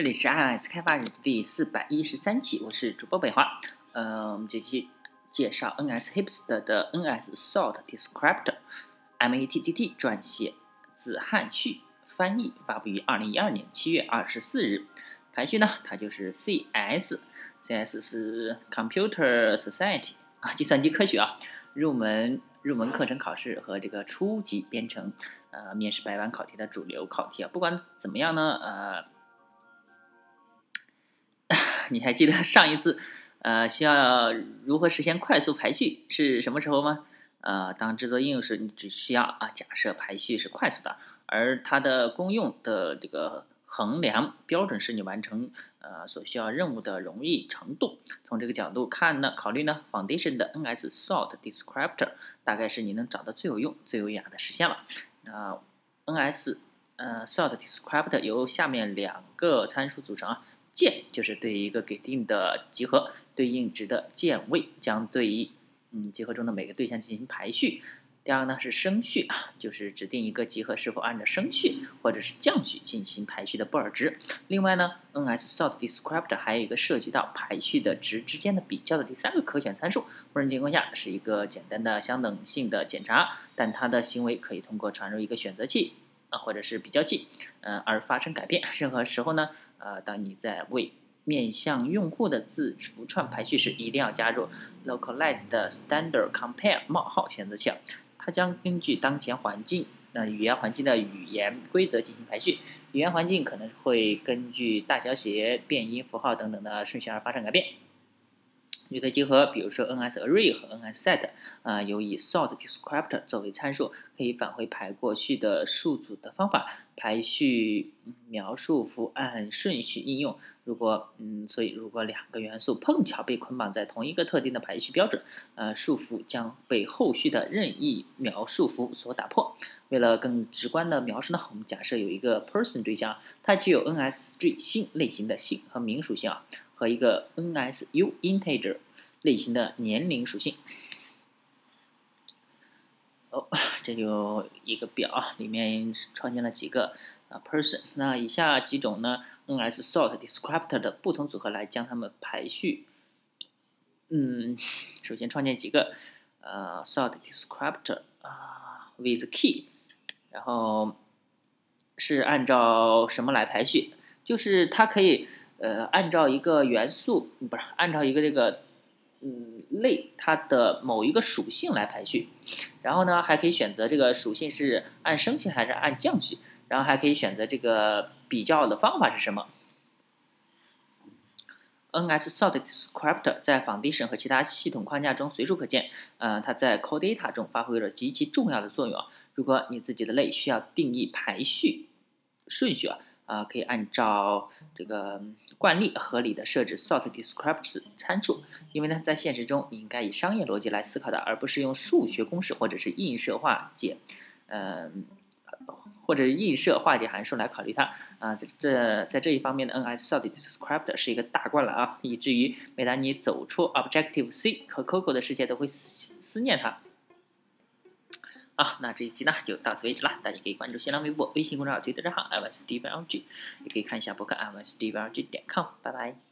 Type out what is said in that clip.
这里是 IS 开发日志第四百一十三期，我是主播北华。呃，我们这期介绍 NS Hipster 的 NS Sort Descriptor，MATTT 撰写，自汉序翻译，发布于二零一二年七月二十四日。排序呢，它就是 CS，CS 是 Computer Society 啊，计算机科学啊，入门入门课程考试和这个初级编程，呃，面试百万考题的主流考题啊。不管怎么样呢，呃。你还记得 上一次，呃，需要如何实现快速排序是什么时候吗？呃，当制作应用时，你只需要啊，假设排序是快速的，而它的功用的这个衡量标准是你完成呃所需要任务的容易程度。从这个角度看呢，考虑呢，Foundation 的 NS Sort Descriptor 大概是你能找到最有用、最优雅的实现了。那 NS 呃 Sort Descriptor 由下面两个参数组成啊。键就是对一个给定的集合对应值的键位，将对于嗯集合中的每个对象进行排序。第二个呢是升序啊，就是指定一个集合是否按照升序或者是降序进行排序的布尔值。另外呢，NS Sort Descriptor 还有一个涉及到排序的值之间的比较的第三个可选参数。默认情况下是一个简单的相等性的检查，但它的行为可以通过传入一个选择器。啊，或者是比较器，嗯，而发生改变。任何时候呢，呃，当你在为面向用户的字符串排序时，一定要加入 localized standard compare 冒号选择器，它将根据当前环境，那，语言环境的语言规则进行排序。语言环境可能会根据大小写、变音符号等等的顺序而发生改变。语的集合，比如说 NSArray 和 NSSet，啊，有以 Sort Descriptor 作为参数，可以返回排过去的数组的方法。排序描述符按顺序应用。如果，嗯，所以如果两个元素碰巧被捆绑在同一个特定的排序标准，呃，束缚将被后续的任意描述符所打破。为了更直观的描述呢，我们假设有一个 Person 对象，它具有 NSString 姓类型的姓和名属性啊。和一个 NSU integer 类型的年龄属性。哦，这就一个表，里面创建了几个啊 person。那以下几种呢，NS sort descriptor 的不同组合来将它们排序。嗯，首先创建几个呃 sort descriptor 啊 with key，然后是按照什么来排序？就是它可以。呃，按照一个元素不是按照一个这个嗯类它的某一个属性来排序，然后呢还可以选择这个属性是按升序还是按降序，然后还可以选择这个比较的方法是什么。NS Sort Descriptor 在 Foundation 和其他系统框架中随处可见，呃，它在 Core Data 中发挥了极其重要的作用。如果你自己的类需要定义排序顺序啊。啊，可以按照这个惯例合理的设置 sort descriptor 参数，因为呢，在现实中你应该以商业逻辑来思考的，而不是用数学公式或者是映射化解，嗯，或者映射化解函数来考虑它。啊，这这在这一方面的 NS sort descriptor 是一个大罐了啊，以至于每当你走出 Objective C 和 Coco 的世界，都会思思念它。啊，那这一期呢就到此为止了。大家可以关注新浪微博、微信公众号、推特账号 i y s d v l g 也可以看一下博客 i y s d v l g 点 com。拜拜。